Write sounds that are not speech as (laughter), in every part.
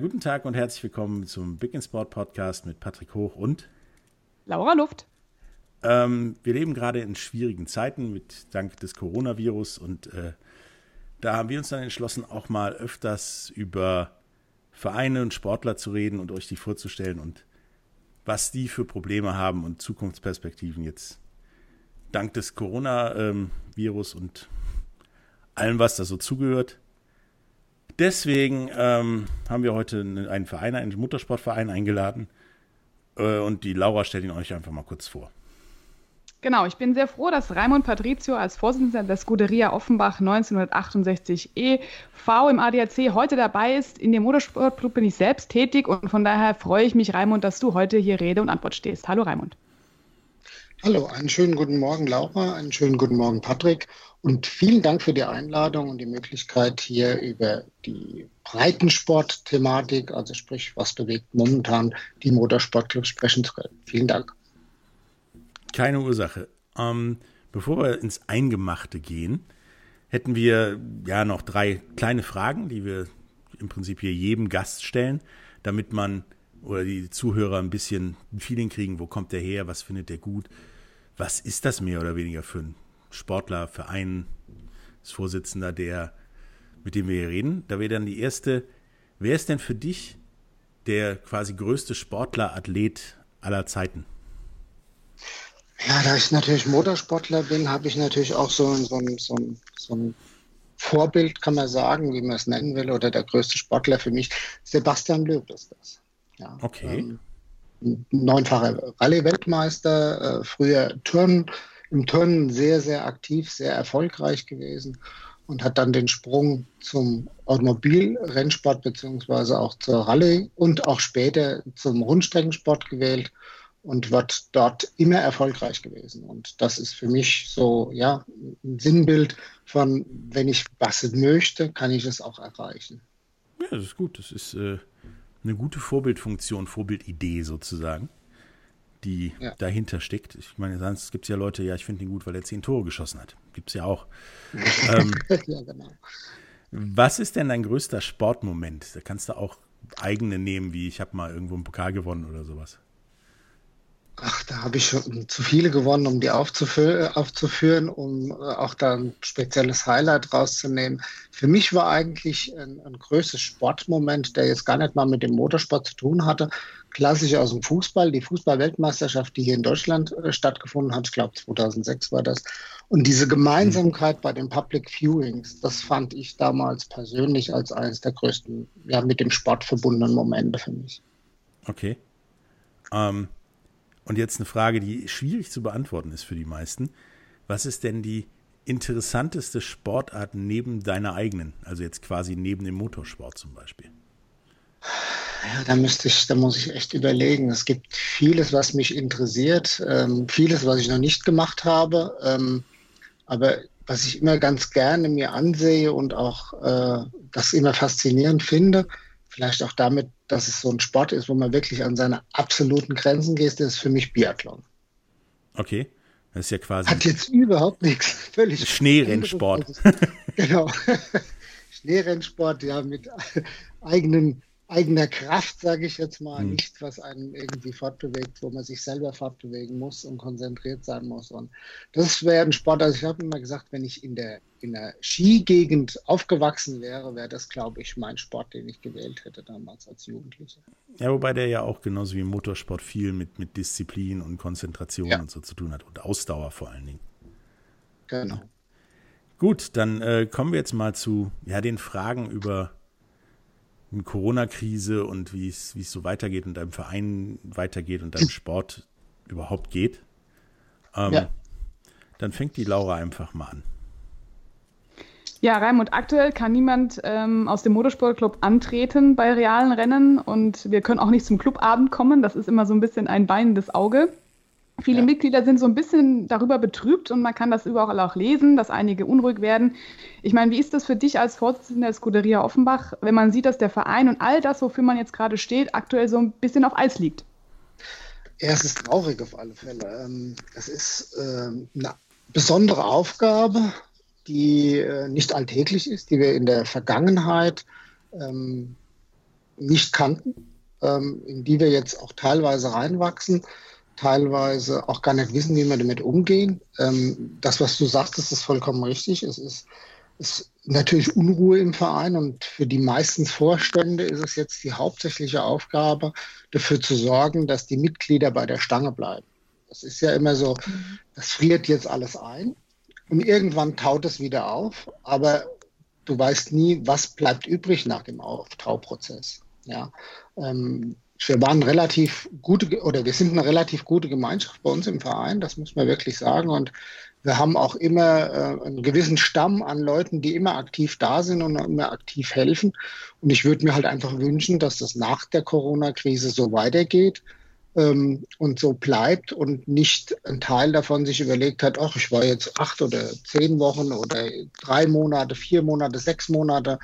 Guten Tag und herzlich willkommen zum Big in Sport Podcast mit Patrick Hoch und Laura Luft. Ähm, wir leben gerade in schwierigen Zeiten mit dank des Coronavirus und äh, da haben wir uns dann entschlossen, auch mal öfters über Vereine und Sportler zu reden und euch die vorzustellen und was die für Probleme haben und Zukunftsperspektiven jetzt dank des Coronavirus ähm, und allem, was da so zugehört. Deswegen ähm, haben wir heute einen Verein, einen Muttersportverein eingeladen. Äh, und die Laura stellt ihn euch einfach mal kurz vor. Genau, ich bin sehr froh, dass Raimund Patrizio als Vorsitzender der Scuderia Offenbach 1968 e.V. im ADAC heute dabei ist. In dem Motorsportclub bin ich selbst tätig und von daher freue ich mich, Raimund, dass du heute hier Rede und Antwort stehst. Hallo, Raimund. Hallo, einen schönen guten Morgen, Laura, einen schönen guten Morgen, Patrick. Und vielen Dank für die Einladung und die Möglichkeit, hier über die Breitensport-Thematik, also sprich, was bewegt momentan die Motorsportclubs sprechen zu können. Vielen Dank. Keine Ursache. Ähm, bevor wir ins Eingemachte gehen, hätten wir ja noch drei kleine Fragen, die wir im Prinzip hier jedem Gast stellen, damit man oder die Zuhörer ein bisschen ein Feeling kriegen, wo kommt der her, was findet der gut, was ist das mehr oder weniger für ein Sportler, Vereinsvorsitzender, der, mit dem wir hier reden. Da wäre dann die erste, wer ist denn für dich der quasi größte Sportler, Athlet aller Zeiten? Ja, da ich natürlich Motorsportler bin, habe ich natürlich auch so, so, so, so ein Vorbild, kann man sagen, wie man es nennen will, oder der größte Sportler für mich, Sebastian Löb ist das. Ja, okay. Ähm, neunfacher Rallye-Weltmeister, äh, früher Turnen, im Turnen sehr, sehr aktiv, sehr erfolgreich gewesen und hat dann den Sprung zum Automobilrennsport beziehungsweise auch zur Rallye und auch später zum Rundstreckensport gewählt und wird dort immer erfolgreich gewesen. Und das ist für mich so, ja, ein Sinnbild von, wenn ich was möchte, kann ich es auch erreichen. Ja, das ist gut. Das ist äh, eine gute Vorbildfunktion, Vorbildidee sozusagen, die ja. dahinter steckt. Ich meine, sonst gibt es ja Leute, ja, ich finde ihn gut, weil er zehn Tore geschossen hat. Gibt es ja auch. (laughs) ähm, ja, genau. Was ist denn dein größter Sportmoment? Da kannst du auch eigene nehmen, wie ich habe mal irgendwo einen Pokal gewonnen oder sowas. Ach, da habe ich schon zu viele gewonnen, um die aufzufü aufzuführen, um äh, auch da ein spezielles Highlight rauszunehmen. Für mich war eigentlich ein, ein größtes Sportmoment, der jetzt gar nicht mal mit dem Motorsport zu tun hatte. Klassisch aus dem Fußball, die Fußball-Weltmeisterschaft, die hier in Deutschland äh, stattgefunden hat. Ich glaube, 2006 war das. Und diese Gemeinsamkeit mhm. bei den Public Viewings, das fand ich damals persönlich als eines der größten, ja, mit dem Sport verbundenen Momente für mich. Okay. Ähm und jetzt eine Frage, die schwierig zu beantworten ist für die meisten. Was ist denn die interessanteste Sportart neben deiner eigenen? Also jetzt quasi neben dem Motorsport zum Beispiel. Ja, da müsste ich, da muss ich echt überlegen. Es gibt vieles, was mich interessiert, ähm, vieles, was ich noch nicht gemacht habe. Ähm, aber was ich immer ganz gerne mir ansehe und auch äh, das immer faszinierend finde, vielleicht auch damit, dass es so ein Sport ist, wo man wirklich an seine absoluten Grenzen geht, das ist für mich Biathlon. Okay. Das ist ja quasi. Hat jetzt überhaupt nichts. Völlig. Schneerennsport. (laughs) genau. (laughs) Schneerennsport, ja, mit eigenen eigener Kraft, sage ich jetzt mal, mhm. nicht, was einen irgendwie fortbewegt, wo man sich selber fortbewegen muss und konzentriert sein muss. Und das wäre ein Sport, also ich habe immer gesagt, wenn ich in der, in der Skigegend aufgewachsen wäre, wäre das, glaube ich, mein Sport, den ich gewählt hätte damals als Jugendlicher. Ja, wobei der ja auch genauso wie im Motorsport viel mit, mit Disziplin und Konzentration ja. und so zu tun hat und Ausdauer vor allen Dingen. Genau. Gut, dann äh, kommen wir jetzt mal zu ja, den Fragen über Corona-Krise und wie es so weitergeht und deinem Verein weitergeht und deinem (laughs) Sport überhaupt geht. Ähm, ja. Dann fängt die Laura einfach mal an. Ja, Raimund, aktuell kann niemand ähm, aus dem Motorsportclub antreten bei realen Rennen und wir können auch nicht zum Clubabend kommen. Das ist immer so ein bisschen ein weinendes Auge. Viele ja. Mitglieder sind so ein bisschen darüber betrübt und man kann das überall auch lesen, dass einige unruhig werden. Ich meine, wie ist das für dich als Vorsitzender der Scuderia Offenbach, wenn man sieht, dass der Verein und all das, wofür man jetzt gerade steht, aktuell so ein bisschen auf Eis liegt? Ja, es ist traurig auf alle Fälle. Ähm, es ist ähm, eine besondere Aufgabe, die äh, nicht alltäglich ist, die wir in der Vergangenheit ähm, nicht kannten, in die wir jetzt auch teilweise reinwachsen teilweise auch gar nicht wissen, wie wir damit umgehen. Ähm, das, was du sagst, ist vollkommen richtig. Es ist, ist natürlich Unruhe im Verein und für die meisten Vorstände ist es jetzt die hauptsächliche Aufgabe, dafür zu sorgen, dass die Mitglieder bei der Stange bleiben. Das ist ja immer so, das friert jetzt alles ein und irgendwann taut es wieder auf, aber du weißt nie, was bleibt übrig nach dem Auftauprozess. Ja, ähm, wir waren relativ gute oder wir sind eine relativ gute Gemeinschaft bei uns im Verein, das muss man wirklich sagen. Und wir haben auch immer äh, einen gewissen Stamm an Leuten, die immer aktiv da sind und immer aktiv helfen. Und ich würde mir halt einfach wünschen, dass das nach der Corona-Krise so weitergeht ähm, und so bleibt und nicht ein Teil davon sich überlegt hat, ach, ich war jetzt acht oder zehn Wochen oder drei Monate, vier Monate, sechs Monate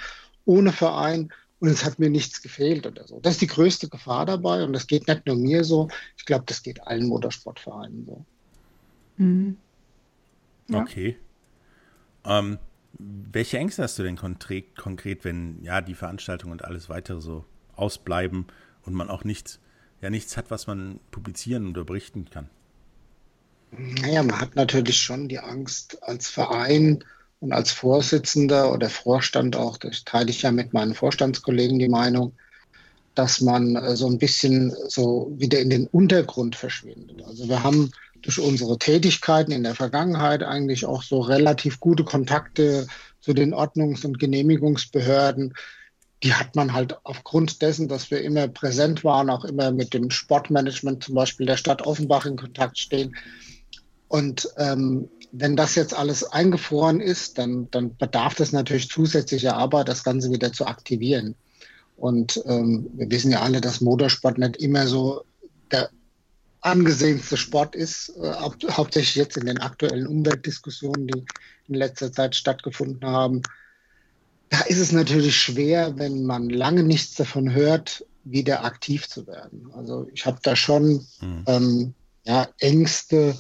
ohne Verein und es hat mir nichts gefehlt oder so. Das ist die größte Gefahr dabei und das geht nicht nur mir so. Ich glaube, das geht allen Motorsportvereinen so. Mhm. Ja. Okay. Ähm, welche Ängste hast du denn konkret, konkret, wenn ja die Veranstaltungen und alles weitere so ausbleiben und man auch nichts, ja nichts hat, was man publizieren oder berichten kann? Naja, man hat natürlich schon die Angst als Verein, und als Vorsitzender oder Vorstand auch, das teile ich ja mit meinen Vorstandskollegen die Meinung, dass man äh, so ein bisschen so wieder in den Untergrund verschwindet. Also wir haben durch unsere Tätigkeiten in der Vergangenheit eigentlich auch so relativ gute Kontakte zu den Ordnungs- und Genehmigungsbehörden. Die hat man halt aufgrund dessen, dass wir immer präsent waren, auch immer mit dem Sportmanagement zum Beispiel der Stadt Offenbach in Kontakt stehen. Und ähm, wenn das jetzt alles eingefroren ist, dann, dann bedarf das natürlich zusätzlicher Arbeit, das Ganze wieder zu aktivieren. Und ähm, wir wissen ja alle, dass Motorsport nicht immer so der angesehenste Sport ist, äh, hau hauptsächlich jetzt in den aktuellen Umweltdiskussionen, die in letzter Zeit stattgefunden haben. Da ist es natürlich schwer, wenn man lange nichts davon hört, wieder aktiv zu werden. Also ich habe da schon mhm. ähm, ja, Ängste,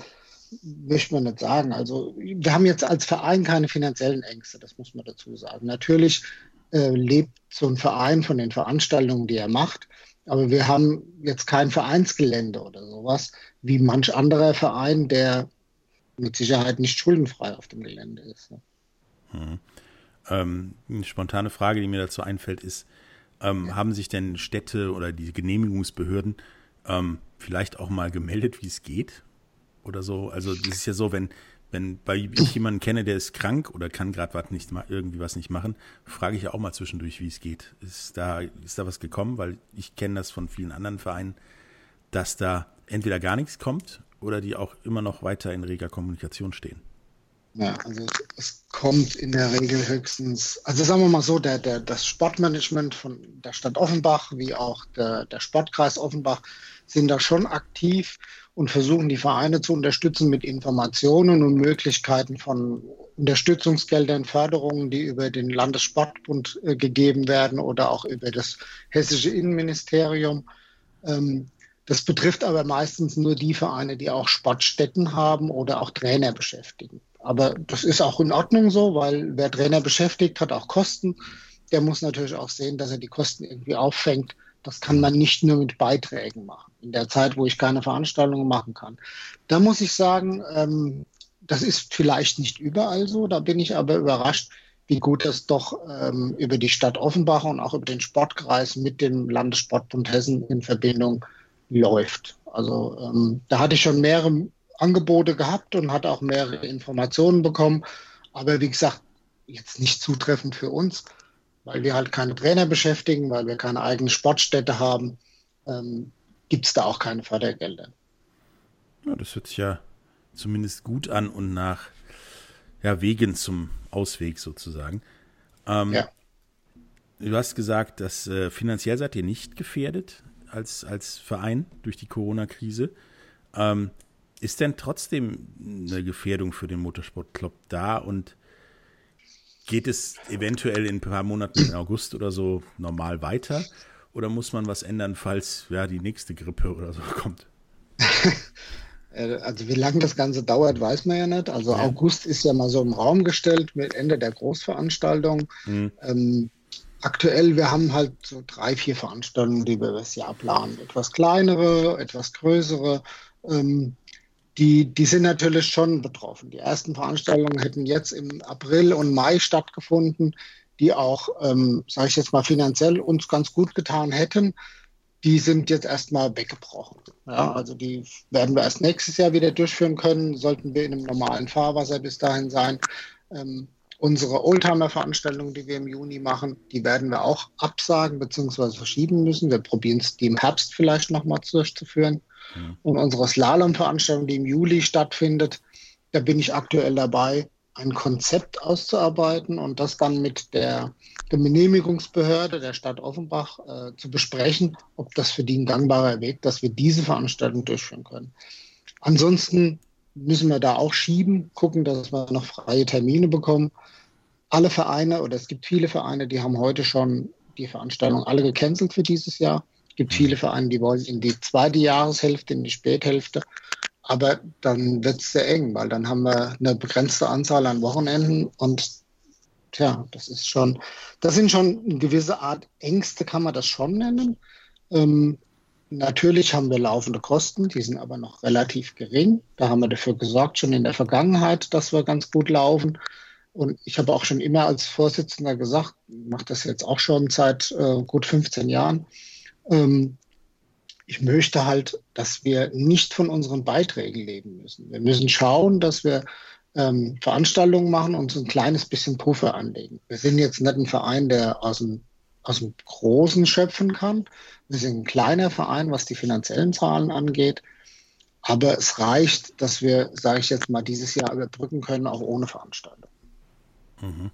möchte man nicht sagen. Also wir haben jetzt als Verein keine finanziellen Ängste, das muss man dazu sagen. Natürlich äh, lebt so ein Verein von den Veranstaltungen, die er macht, aber wir haben jetzt kein Vereinsgelände oder sowas, wie manch anderer Verein, der mit Sicherheit nicht schuldenfrei auf dem Gelände ist. Ne? Hm. Ähm, eine spontane Frage, die mir dazu einfällt, ist, ähm, ja. haben sich denn Städte oder die Genehmigungsbehörden ähm, vielleicht auch mal gemeldet, wie es geht? Oder so. Also das ist ja so, wenn, wenn bei ich jemanden kenne, der ist krank oder kann gerade was nicht mal irgendwie was nicht machen, frage ich ja auch mal zwischendurch, wie es geht. Ist da, ist da was gekommen? Weil ich kenne das von vielen anderen Vereinen, dass da entweder gar nichts kommt oder die auch immer noch weiter in reger Kommunikation stehen. Ja, also es kommt in der Regel höchstens, also sagen wir mal so, der, der, das Sportmanagement von der Stadt Offenbach wie auch der, der Sportkreis Offenbach sind da schon aktiv und versuchen die Vereine zu unterstützen mit Informationen und Möglichkeiten von Unterstützungsgeldern, Förderungen, die über den Landessportbund äh, gegeben werden oder auch über das hessische Innenministerium. Ähm, das betrifft aber meistens nur die Vereine, die auch Sportstätten haben oder auch Trainer beschäftigen. Aber das ist auch in Ordnung so, weil wer Trainer beschäftigt, hat auch Kosten. der muss natürlich auch sehen, dass er die Kosten irgendwie auffängt. Das kann man nicht nur mit Beiträgen machen, in der Zeit, wo ich keine Veranstaltungen machen kann. Da muss ich sagen, ähm, das ist vielleicht nicht überall so, da bin ich aber überrascht, wie gut es doch ähm, über die Stadt Offenbach und auch über den Sportkreis mit dem Landessportbund Hessen in Verbindung läuft. Also ähm, da hatte ich schon mehrere Angebote gehabt und hatte auch mehrere Informationen bekommen. Aber wie gesagt, jetzt nicht zutreffend für uns, weil wir halt keine Trainer beschäftigen, weil wir keine eigene Sportstätte haben, ähm, gibt es da auch keine Fördergelder. Ja, das hört sich ja zumindest gut an und nach ja, Wegen zum Ausweg sozusagen. Ähm, ja. Du hast gesagt, dass äh, finanziell seid ihr nicht gefährdet als, als Verein durch die Corona-Krise. Ähm, ist denn trotzdem eine Gefährdung für den Motorsportclub da und geht es eventuell in ein paar Monaten im August oder so normal weiter? Oder muss man was ändern, falls ja, die nächste Grippe oder so (laughs) kommt? (laughs) Äh, also wie lange das Ganze dauert, weiß man ja nicht. Also ja. August ist ja mal so im Raum gestellt mit Ende der Großveranstaltung. Mhm. Ähm, aktuell, wir haben halt so drei, vier Veranstaltungen, die wir das Jahr planen. Etwas kleinere, etwas größere. Ähm, die, die sind natürlich schon betroffen. Die ersten Veranstaltungen hätten jetzt im April und Mai stattgefunden, die auch, ähm, sage ich jetzt mal, finanziell uns ganz gut getan hätten die sind jetzt erstmal weggebrochen. Ja, also die werden wir erst nächstes Jahr wieder durchführen können, sollten wir in einem normalen Fahrwasser bis dahin sein. Ähm, unsere Oldtimer-Veranstaltungen, die wir im Juni machen, die werden wir auch absagen bzw. verschieben müssen. Wir probieren es die im Herbst vielleicht nochmal durchzuführen. Mhm. Und unsere Slalom-Veranstaltung, die im Juli stattfindet, da bin ich aktuell dabei, ein Konzept auszuarbeiten und das dann mit der, Genehmigungsbehörde der Stadt Offenbach äh, zu besprechen, ob das für die ein gangbarer Weg, dass wir diese Veranstaltung durchführen können. Ansonsten müssen wir da auch schieben, gucken, dass wir noch freie Termine bekommen. Alle Vereine oder es gibt viele Vereine, die haben heute schon die Veranstaltung alle gecancelt für dieses Jahr. Es gibt viele Vereine, die wollen in die zweite Jahreshälfte, in die Späthälfte. Aber dann wird es sehr eng, weil dann haben wir eine begrenzte Anzahl an Wochenenden und tja, das ist schon, das sind schon eine gewisse Art Ängste, kann man das schon nennen. Ähm, natürlich haben wir laufende Kosten, die sind aber noch relativ gering. Da haben wir dafür gesorgt, schon in der Vergangenheit, dass wir ganz gut laufen. Und ich habe auch schon immer als Vorsitzender gesagt, mache das jetzt auch schon seit äh, gut 15 Jahren, ähm, ich möchte halt, dass wir nicht von unseren Beiträgen leben müssen. Wir müssen schauen, dass wir ähm, Veranstaltungen machen und so ein kleines bisschen Puffer anlegen. Wir sind jetzt nicht ein Verein, der aus dem, aus dem Großen schöpfen kann. Wir sind ein kleiner Verein, was die finanziellen Zahlen angeht. Aber es reicht, dass wir, sage ich jetzt mal, dieses Jahr überbrücken können, auch ohne Veranstaltung. Mhm.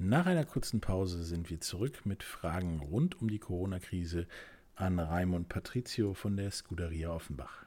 Nach einer kurzen Pause sind wir zurück mit Fragen rund um die Corona-Krise an Raimund Patricio von der Scuderia Offenbach.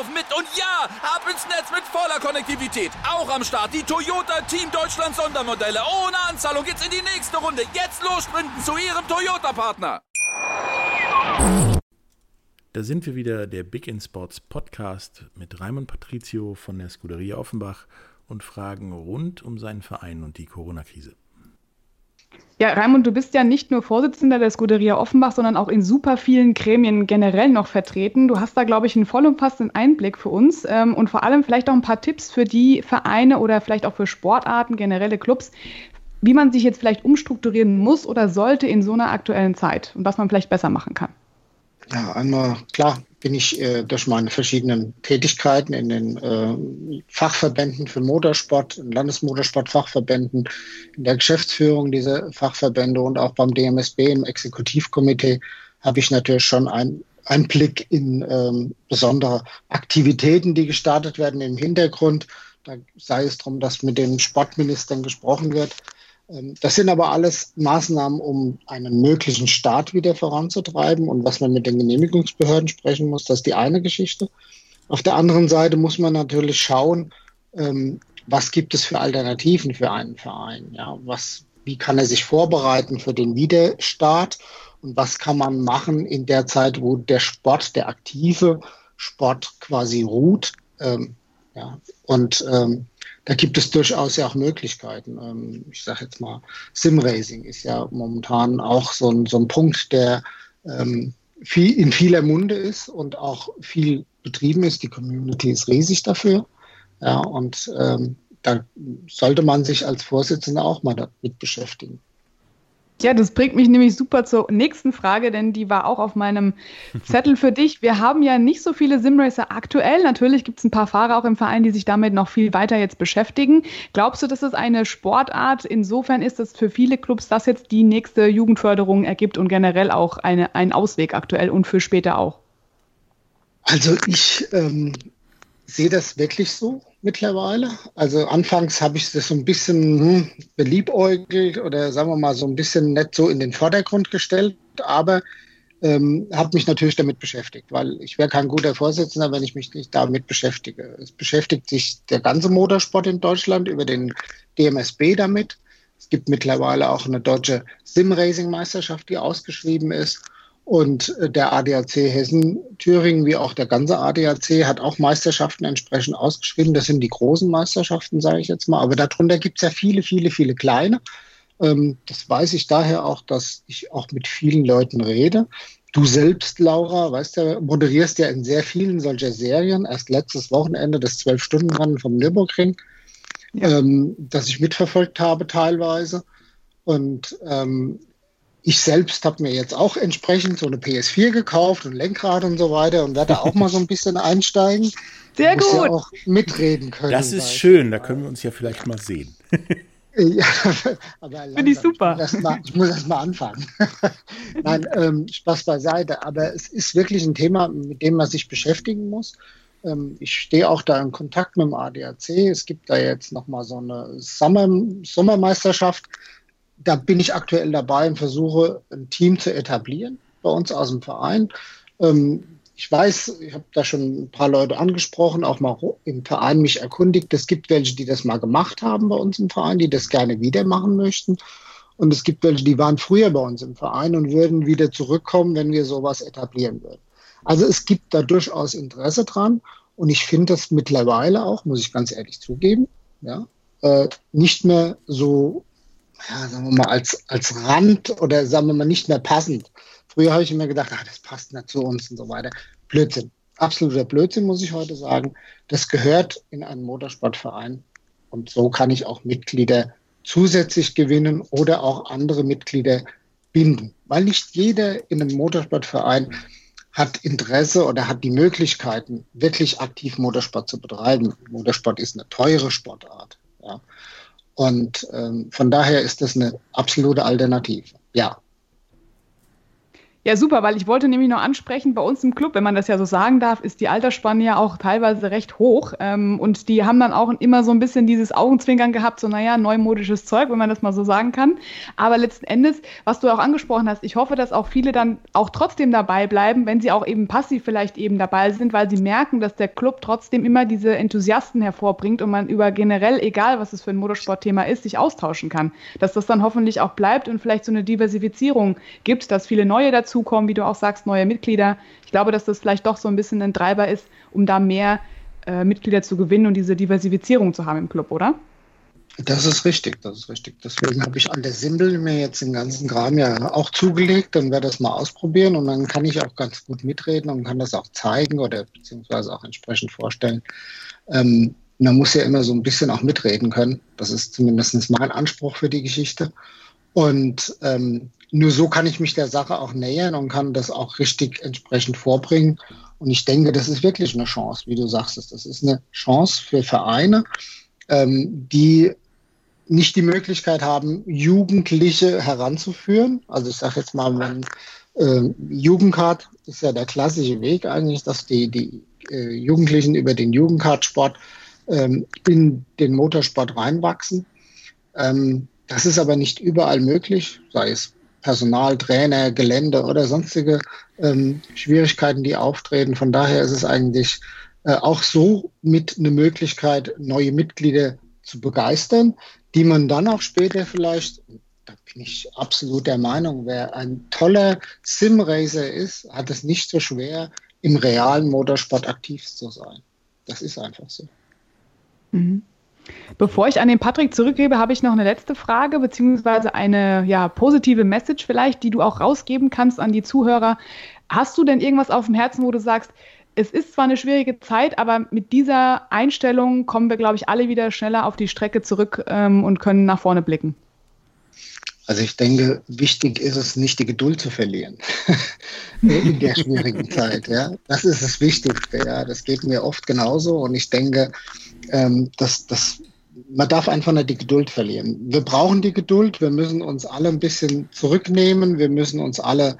laufen mit. Und ja, ab ins Netz mit voller Konnektivität. Auch am Start die Toyota Team Deutschland Sondermodelle. Ohne Anzahlung geht's in die nächste Runde. Jetzt los sprinten zu ihrem Toyota-Partner. Da sind wir wieder, der Big in Sports Podcast mit Raimund Patricio von der Scuderia Offenbach und Fragen rund um seinen Verein und die Corona-Krise. Ja, Raimund, du bist ja nicht nur Vorsitzender der Scuderia Offenbach, sondern auch in super vielen Gremien generell noch vertreten. Du hast da, glaube ich, einen vollumfassenden Einblick für uns ähm, und vor allem vielleicht auch ein paar Tipps für die Vereine oder vielleicht auch für Sportarten, generelle Clubs, wie man sich jetzt vielleicht umstrukturieren muss oder sollte in so einer aktuellen Zeit und was man vielleicht besser machen kann. Ja, einmal klar bin ich äh, durch meine verschiedenen Tätigkeiten in den äh, Fachverbänden für Motorsport, in Landesmotorsportfachverbänden, in der Geschäftsführung dieser Fachverbände und auch beim DMSB im Exekutivkomitee habe ich natürlich schon ein, Einblick in ähm, besondere Aktivitäten, die gestartet werden im Hintergrund. Da sei es darum, dass mit den Sportministern gesprochen wird. Ähm, das sind aber alles Maßnahmen, um einen möglichen Start wieder voranzutreiben und was man mit den Genehmigungsbehörden sprechen muss. Das ist die eine Geschichte. Auf der anderen Seite muss man natürlich schauen, ähm, was gibt es für Alternativen für einen Verein? Ja, was, wie kann er sich vorbereiten für den Wiederstart? Und was kann man machen in der Zeit, wo der Sport, der aktive Sport quasi ruht? Ähm, ja, und ähm, da gibt es durchaus ja auch Möglichkeiten. Ähm, ich sage jetzt mal, Simracing ist ja momentan auch so ein, so ein Punkt, der ähm, viel, in vieler Munde ist und auch viel betrieben ist. Die Community ist riesig dafür. Ja, und ähm, da sollte man sich als Vorsitzender auch mal damit beschäftigen. Ja, das bringt mich nämlich super zur nächsten Frage, denn die war auch auf meinem (laughs) Zettel für dich. Wir haben ja nicht so viele Simracer aktuell. Natürlich gibt es ein paar Fahrer auch im Verein, die sich damit noch viel weiter jetzt beschäftigen. Glaubst du, dass es eine Sportart insofern ist, dass für viele Clubs das jetzt die nächste Jugendförderung ergibt und generell auch eine, einen Ausweg aktuell und für später auch? Also ich ähm, sehe das wirklich so mittlerweile. Also anfangs habe ich das so ein bisschen hm, beliebäugelt oder sagen wir mal so ein bisschen nicht so in den Vordergrund gestellt, aber ähm, habe mich natürlich damit beschäftigt, weil ich wäre kein guter Vorsitzender, wenn ich mich nicht damit beschäftige. Es beschäftigt sich der ganze Motorsport in Deutschland über den DMSB damit. Es gibt mittlerweile auch eine deutsche Sim-Racing-Meisterschaft, die ausgeschrieben ist. Und äh, der ADAC Hessen-Thüringen, wie auch der ganze ADAC, hat auch Meisterschaften entsprechend ausgeschrieben. Das sind die großen Meisterschaften, sage ich jetzt mal. Aber darunter gibt es ja viele, viele, viele kleine. Ähm, das weiß ich daher auch, dass ich auch mit vielen Leuten rede. Du selbst, Laura, weißt du, moderierst ja in sehr vielen solcher Serien. Erst letztes Wochenende das Zwölf-Stunden-Rennen vom Nürburgring, ja. ähm, das ich mitverfolgt habe teilweise. Und ähm, ich selbst habe mir jetzt auch entsprechend so eine PS4 gekauft und Lenkrad und so weiter und werde auch mal so ein bisschen (laughs) einsteigen. Sehr gut. Ja auch mitreden können. Das ist schön, da können wir uns ja vielleicht mal sehen. (laughs) ja, (laughs) aber Finde ich super. Ich muss erst mal, anfangen. Nein, ähm, Spaß beiseite. Aber es ist wirklich ein Thema, mit dem man sich beschäftigen muss. Ähm, ich stehe auch da in Kontakt mit dem ADAC. Es gibt da jetzt nochmal so eine Sommer Sommermeisterschaft da bin ich aktuell dabei und versuche, ein Team zu etablieren bei uns aus dem Verein. Ähm, ich weiß, ich habe da schon ein paar Leute angesprochen, auch mal im Verein mich erkundigt. Es gibt welche, die das mal gemacht haben bei uns im Verein, die das gerne wieder machen möchten. Und es gibt welche, die waren früher bei uns im Verein und würden wieder zurückkommen, wenn wir sowas etablieren würden. Also es gibt da durchaus Interesse dran. Und ich finde das mittlerweile auch, muss ich ganz ehrlich zugeben, ja, äh, nicht mehr so ja, sagen wir mal, als, als Rand oder sagen wir mal nicht mehr passend. Früher habe ich immer gedacht, ach, das passt nicht zu uns und so weiter. Blödsinn. Absoluter Blödsinn, muss ich heute sagen. Das gehört in einen Motorsportverein. Und so kann ich auch Mitglieder zusätzlich gewinnen oder auch andere Mitglieder binden. Weil nicht jeder in einem Motorsportverein hat Interesse oder hat die Möglichkeiten, wirklich aktiv Motorsport zu betreiben. Motorsport ist eine teure Sportart. Ja. Und ähm, von daher ist das eine absolute Alternative. Ja. Ja, super, weil ich wollte nämlich noch ansprechen, bei uns im Club, wenn man das ja so sagen darf, ist die Altersspanne ja auch teilweise recht hoch. Ähm, und die haben dann auch immer so ein bisschen dieses Augenzwinkern gehabt, so naja, neumodisches Zeug, wenn man das mal so sagen kann. Aber letzten Endes, was du auch angesprochen hast, ich hoffe, dass auch viele dann auch trotzdem dabei bleiben, wenn sie auch eben passiv vielleicht eben dabei sind, weil sie merken, dass der Club trotzdem immer diese Enthusiasten hervorbringt und man über generell, egal was es für ein Motorsportthema ist, sich austauschen kann. Dass das dann hoffentlich auch bleibt und vielleicht so eine Diversifizierung gibt, dass viele neue dazu dazukommen, wie du auch sagst, neue Mitglieder. Ich glaube, dass das vielleicht doch so ein bisschen ein Treiber ist, um da mehr äh, Mitglieder zu gewinnen und diese Diversifizierung zu haben im Club, oder? Das ist richtig, das ist richtig. Deswegen habe ich an der Simbel mir jetzt den ganzen Kram ja auch zugelegt und werde das mal ausprobieren und dann kann ich auch ganz gut mitreden und kann das auch zeigen oder beziehungsweise auch entsprechend vorstellen. Ähm, man muss ja immer so ein bisschen auch mitreden können. Das ist zumindest mein Anspruch für die Geschichte. Und ähm, nur so kann ich mich der Sache auch nähern und kann das auch richtig entsprechend vorbringen. Und ich denke, das ist wirklich eine Chance, wie du sagst. Das ist eine Chance für Vereine, ähm, die nicht die Möglichkeit haben, Jugendliche heranzuführen. Also ich sage jetzt mal, wenn äh, Jugendcard ist ja der klassische Weg eigentlich, dass die, die äh, Jugendlichen über den Jugendcardsport ähm, in den Motorsport reinwachsen. Ähm, das ist aber nicht überall möglich, sei es Personal, Trainer, Gelände oder sonstige ähm, Schwierigkeiten, die auftreten. Von daher ist es eigentlich äh, auch so mit eine Möglichkeit, neue Mitglieder zu begeistern, die man dann auch später vielleicht, da bin ich absolut der Meinung, wer ein toller Sim-Racer ist, hat es nicht so schwer, im realen Motorsport aktiv zu sein. Das ist einfach so. Mhm. Bevor ich an den Patrick zurückgebe, habe ich noch eine letzte Frage, beziehungsweise eine ja, positive Message vielleicht, die du auch rausgeben kannst an die Zuhörer. Hast du denn irgendwas auf dem Herzen, wo du sagst, es ist zwar eine schwierige Zeit, aber mit dieser Einstellung kommen wir, glaube ich, alle wieder schneller auf die Strecke zurück ähm, und können nach vorne blicken? Also ich denke, wichtig ist es nicht, die Geduld zu verlieren (laughs) in der schwierigen Zeit. Ja, das ist das Wichtigste. Ja, das geht mir oft genauso. Und ich denke, ähm, dass das man darf einfach nicht die Geduld verlieren. Wir brauchen die Geduld. Wir müssen uns alle ein bisschen zurücknehmen. Wir müssen uns alle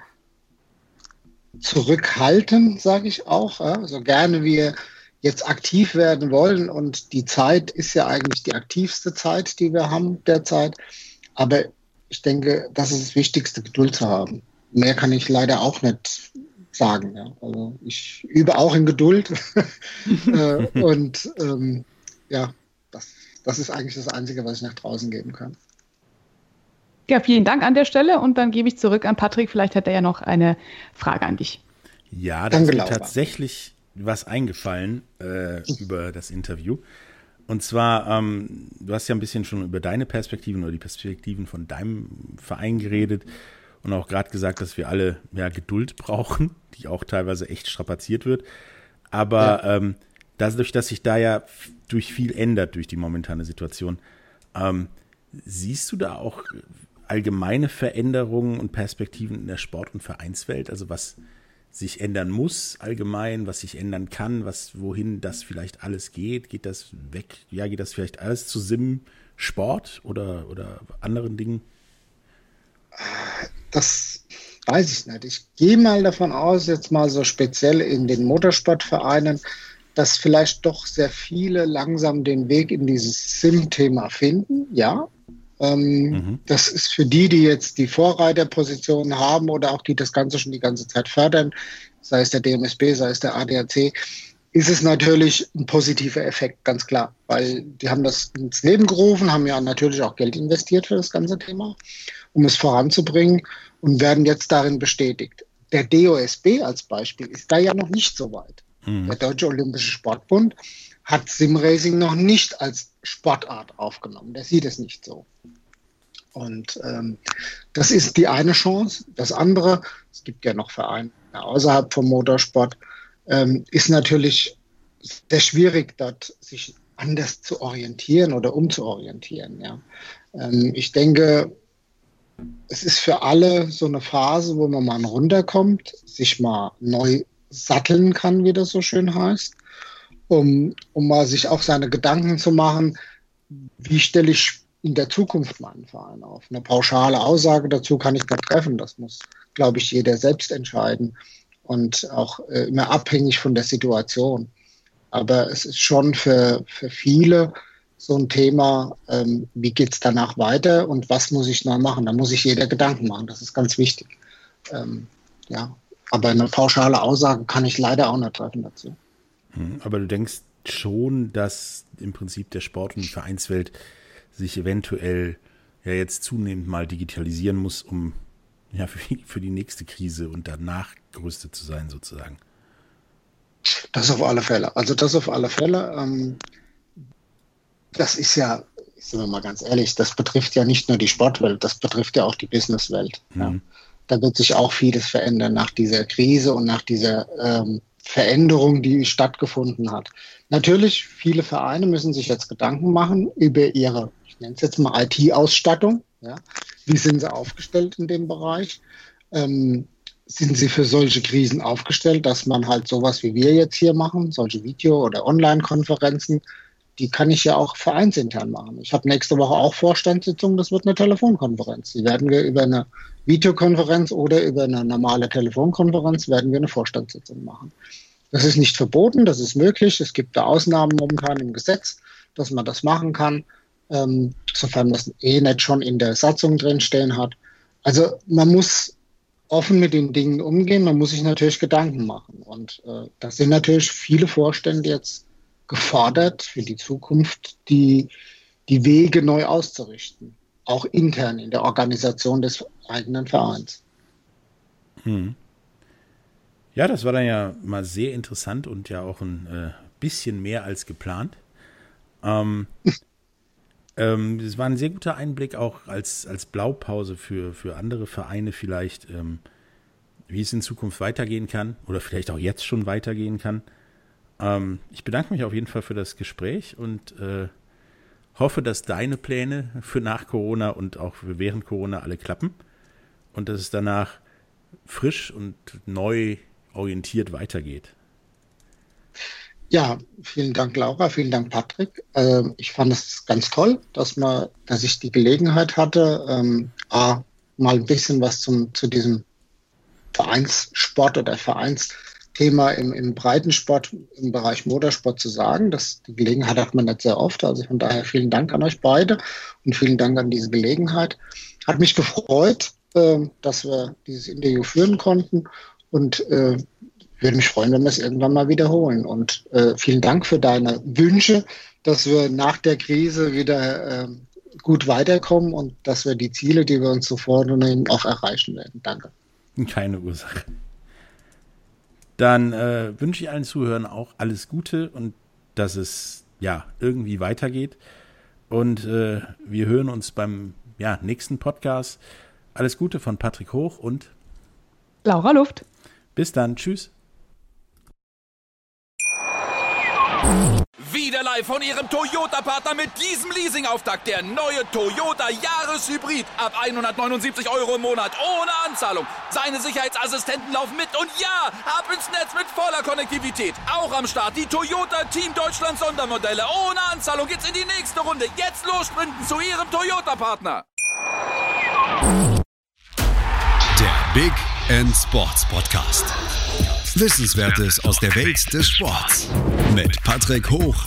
zurückhalten, sage ich auch. Ja? So gerne wir jetzt aktiv werden wollen und die Zeit ist ja eigentlich die aktivste Zeit, die wir haben derzeit. Aber ich denke, das ist das Wichtigste, Geduld zu haben. Mehr kann ich leider auch nicht sagen. Ja. Also ich übe auch in Geduld (laughs) äh, und ähm, ja, das, das ist eigentlich das Einzige, was ich nach draußen geben kann. Ja, vielen Dank an der Stelle und dann gebe ich zurück an Patrick. Vielleicht hat er ja noch eine Frage an dich. Ja, da ist mir tatsächlich was eingefallen äh, (laughs) über das Interview. Und zwar, ähm, du hast ja ein bisschen schon über deine Perspektiven oder die Perspektiven von deinem Verein geredet und auch gerade gesagt, dass wir alle mehr Geduld brauchen, die auch teilweise echt strapaziert wird. Aber ja. ähm, dadurch, dass sich da ja durch viel ändert durch die momentane Situation, ähm, siehst du da auch allgemeine Veränderungen und Perspektiven in der Sport- und Vereinswelt? Also was sich ändern muss allgemein, was sich ändern kann, was wohin das vielleicht alles geht? Geht das weg? Ja, geht das vielleicht alles zu Sim, Sport oder, oder anderen Dingen? Das weiß ich nicht. Ich gehe mal davon aus, jetzt mal so speziell in den Motorsportvereinen, dass vielleicht doch sehr viele langsam den Weg in dieses Sim-Thema finden. Ja, ähm, mhm. Das ist für die, die jetzt die Vorreiterposition haben oder auch die das Ganze schon die ganze Zeit fördern, sei es der DMSB, sei es der ADAC, ist es natürlich ein positiver Effekt, ganz klar, weil die haben das ins Leben gerufen, haben ja natürlich auch Geld investiert für das ganze Thema, um es voranzubringen und werden jetzt darin bestätigt. Der DOSB als Beispiel ist da ja noch nicht so weit. Mhm. Der Deutsche Olympische Sportbund hat Simracing noch nicht als Sportart aufgenommen. Der sieht es nicht so. Und ähm, das ist die eine Chance. Das andere, es gibt ja noch Vereine außerhalb vom Motorsport, ähm, ist natürlich sehr schwierig, dort sich anders zu orientieren oder umzuorientieren. Ja. Ähm, ich denke, es ist für alle so eine Phase, wo man mal runterkommt, sich mal neu satteln kann, wie das so schön heißt um, um mal sich auch seine Gedanken zu machen, wie stelle ich in der Zukunft meinen Verein auf. Eine pauschale Aussage dazu kann ich nicht treffen. Das muss, glaube ich, jeder selbst entscheiden und auch äh, immer abhängig von der Situation. Aber es ist schon für, für viele so ein Thema, ähm, wie geht es danach weiter und was muss ich neu machen? Da muss sich jeder Gedanken machen. Das ist ganz wichtig. Ähm, ja, aber eine pauschale Aussage kann ich leider auch nicht treffen dazu. Mhm. Aber du denkst schon, dass im Prinzip der Sport- und die Vereinswelt sich eventuell ja jetzt zunehmend mal digitalisieren muss, um ja (laughs) für, für die nächste Krise und danach gerüstet zu sein, sozusagen. Das auf alle Fälle. Also das auf alle Fälle. Ähm, das ist ja, sind wir mal ganz ehrlich, das betrifft ja nicht nur die Sportwelt, das betrifft ja auch die Businesswelt. Mhm. Ja. Da wird sich auch vieles verändern nach dieser Krise und nach dieser ähm, Veränderung, die stattgefunden hat. Natürlich, viele Vereine müssen sich jetzt Gedanken machen über ihre, ich nenne es jetzt mal IT-Ausstattung. Ja. Wie sind sie aufgestellt in dem Bereich? Ähm, sind sie für solche Krisen aufgestellt, dass man halt sowas wie wir jetzt hier machen, solche Video- oder Online-Konferenzen, die kann ich ja auch vereinsintern machen. Ich habe nächste Woche auch Vorstandssitzung, das wird eine Telefonkonferenz. Die werden wir über eine Videokonferenz oder über eine normale Telefonkonferenz werden wir eine Vorstandssitzung machen. Das ist nicht verboten, das ist möglich. Es gibt da Ausnahmen momentan im Gesetz, dass man das machen kann, ähm, sofern es eh nicht schon in der Satzung drinstehen hat. Also man muss offen mit den Dingen umgehen, man muss sich natürlich Gedanken machen. Und äh, da sind natürlich viele Vorstände jetzt gefordert, für die Zukunft die, die Wege neu auszurichten, auch intern in der Organisation des eigenen Vereins. Hm. Ja, das war dann ja mal sehr interessant und ja auch ein äh, bisschen mehr als geplant. Ähm, (laughs) ähm, es war ein sehr guter Einblick auch als, als Blaupause für, für andere Vereine vielleicht, ähm, wie es in Zukunft weitergehen kann oder vielleicht auch jetzt schon weitergehen kann. Ähm, ich bedanke mich auf jeden Fall für das Gespräch und äh, hoffe, dass deine Pläne für nach Corona und auch für während Corona alle klappen und dass es danach frisch und neu orientiert weitergeht. Ja, vielen Dank, Laura, vielen Dank, Patrick. Ähm, ich fand es ganz toll, dass man, dass ich die Gelegenheit hatte, ähm, A, mal ein bisschen was zum, zu diesem Vereinssport oder Vereins Thema im, im Breitensport, im Bereich Motorsport zu sagen. Das, die Gelegenheit hat man nicht sehr oft. Also von daher vielen Dank an euch beide und vielen Dank an diese Gelegenheit. Hat mich gefreut, äh, dass wir dieses Interview führen konnten und äh, würde mich freuen, wenn wir es irgendwann mal wiederholen. Und äh, vielen Dank für deine Wünsche, dass wir nach der Krise wieder äh, gut weiterkommen und dass wir die Ziele, die wir uns so vornehmen, auch erreichen werden. Danke. Keine Ursache. Dann äh, wünsche ich allen Zuhörern auch alles Gute und dass es ja irgendwie weitergeht. Und äh, wir hören uns beim ja, nächsten Podcast. Alles Gute von Patrick Hoch und Laura Luft. Bis dann. Tschüss. Wieder live von Ihrem Toyota-Partner mit diesem Leasing-Auftakt. Der neue Toyota Jahreshybrid. Ab 179 Euro im Monat. Ohne Anzahlung. Seine Sicherheitsassistenten laufen mit. Und ja, ab ins Netz mit voller Konnektivität. Auch am Start die Toyota Team Deutschland Sondermodelle. Ohne Anzahlung geht's in die nächste Runde. Jetzt los sprinten zu Ihrem Toyota-Partner. Der Big End Sports Podcast. Wissenswertes aus der Welt des Sports. Mit Patrick Hoch